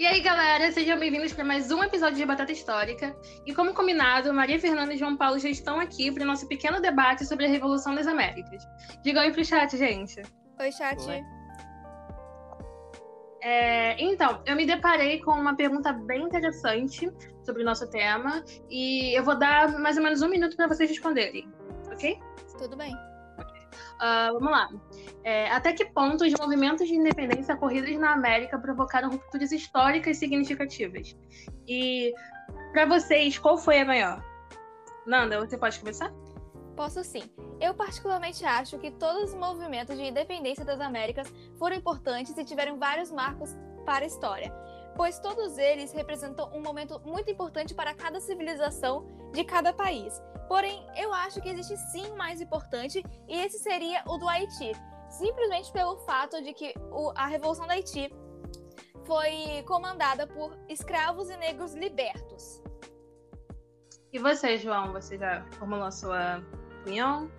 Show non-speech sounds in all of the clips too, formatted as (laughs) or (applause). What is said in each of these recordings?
E aí, galera, sejam bem-vindos para mais um episódio de Batata Histórica. E como combinado, Maria Fernanda e João Paulo já estão aqui para o nosso pequeno debate sobre a Revolução das Américas. Diga oi pro chat, gente. Oi, chat. Oi. É, então, eu me deparei com uma pergunta bem interessante sobre o nosso tema e eu vou dar mais ou menos um minuto para vocês responderem, ok? Tudo bem. Ah, vamos lá. É, até que ponto os movimentos de independência ocorridos na América provocaram rupturas históricas significativas? E, para vocês, qual foi a maior? Nanda, você pode começar? Posso sim. Eu particularmente acho que todos os movimentos de independência das Américas foram importantes e tiveram vários marcos para a história, pois todos eles representam um momento muito importante para cada civilização de cada país. Porém, eu acho que existe sim um mais importante e esse seria o do Haiti, simplesmente pelo fato de que o- a Revolução do Haiti foi comandada por escravos e negros libertos. E você, João? Você já formulou a sua opinião?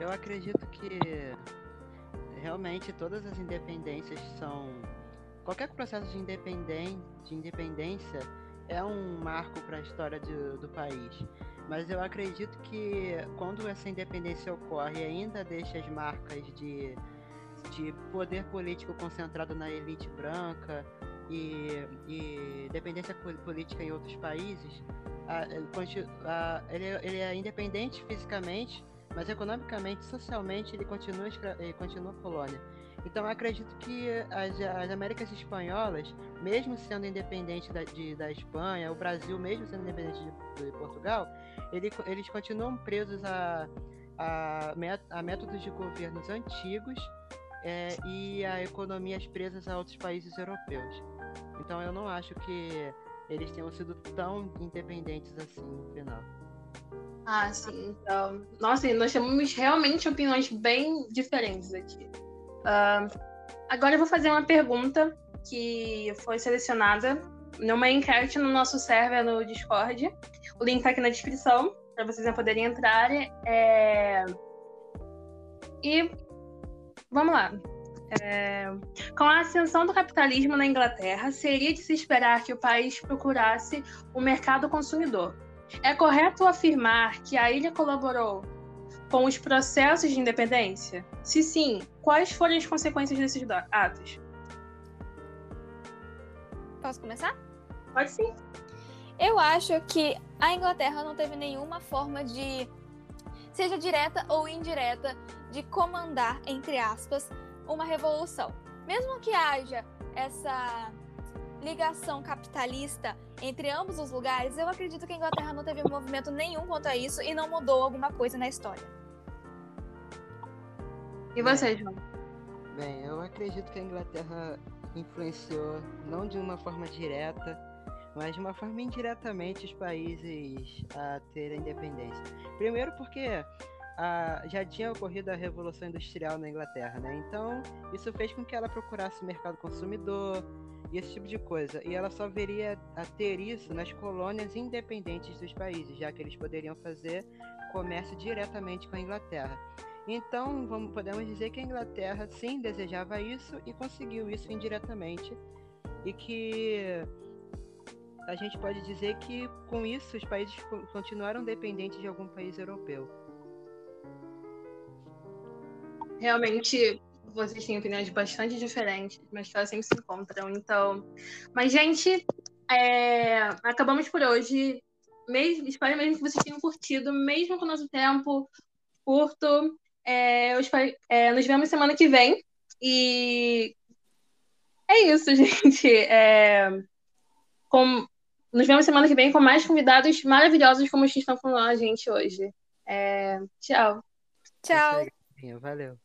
Eu acredito que realmente todas as independências são. Qualquer processo de, independen... de independência é um marco para a história do, do país. Mas eu acredito que quando essa independência ocorre ainda deixa as marcas de, de poder político concentrado na elite branca e, e dependência pol- política em outros países, a- a- ele, é- ele é independente fisicamente, mas economicamente, socialmente, ele continua, ele continua colônia. Então, acredito que as, as Américas Espanholas, mesmo sendo independente da, de- da Espanha, o Brasil, mesmo sendo independente de, de Portugal, ele eles continuam presos a, a, a métodos de governos antigos é, e a economias presas a outros países europeus. Então, eu não acho que eles tenham sido tão independentes assim no final. Ah, sim. Então, nossa, nós temos realmente opiniões bem diferentes aqui. Ah, agora eu vou fazer uma pergunta que foi selecionada numa enquete no nosso server no Discord. O link tá aqui na descrição para vocês poderem entrar. É... E vamos lá. É, Com a ascensão do capitalismo na Inglaterra, seria de se esperar que o país procurasse o mercado consumidor. É correto afirmar que a ilha colaborou com os processos de independência? Se sim, quais foram as consequências desses atos? Posso começar? Pode sim. Eu acho que a Inglaterra não teve nenhuma forma de, seja direta ou indireta, de comandar, entre aspas, uma revolução. Mesmo que haja essa ligação capitalista entre ambos os lugares, eu acredito que a Inglaterra não teve movimento nenhum quanto a isso e não mudou alguma coisa na história. E você, João? Bem, eu acredito que a Inglaterra influenciou não de uma forma direta, mas de uma forma indiretamente os países a terem independência. Primeiro porque ah, já tinha ocorrido a Revolução Industrial na Inglaterra, né? Então isso fez com que ela procurasse mercado consumidor e esse tipo de coisa. E ela só viria a ter isso nas colônias independentes dos países, já que eles poderiam fazer comércio diretamente com a Inglaterra. Então, vamos, podemos dizer que a Inglaterra sim desejava isso e conseguiu isso indiretamente. E que a gente pode dizer que com isso os países co- continuaram dependentes de algum país europeu. Realmente, vocês têm opiniões bastante diferentes, mas que elas sempre se encontram. Então, mas, gente, é, acabamos por hoje. Mesmo, espero mesmo que vocês tenham curtido, mesmo com o nosso tempo curto. É, eu espero- é, nos vemos semana que vem. E é isso, (laughs) gente. É, com- nos vemos semana que vem com mais convidados maravilhosos como os que estão com a gente hoje. É, tchau. Tchau! Valeu.